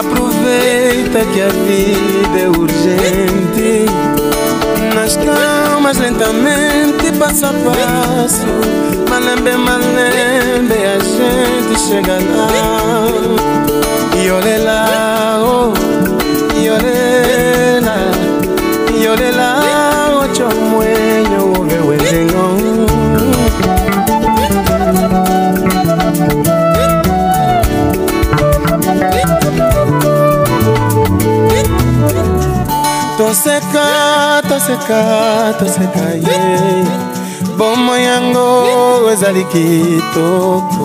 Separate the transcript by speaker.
Speaker 1: Aproveita que a vida é urgente. Nas calmas, lentamente, passo a passo. Malembe, malembe, a gente chega lá. toseka toseka toseka ye bomo yango ezali kitoko.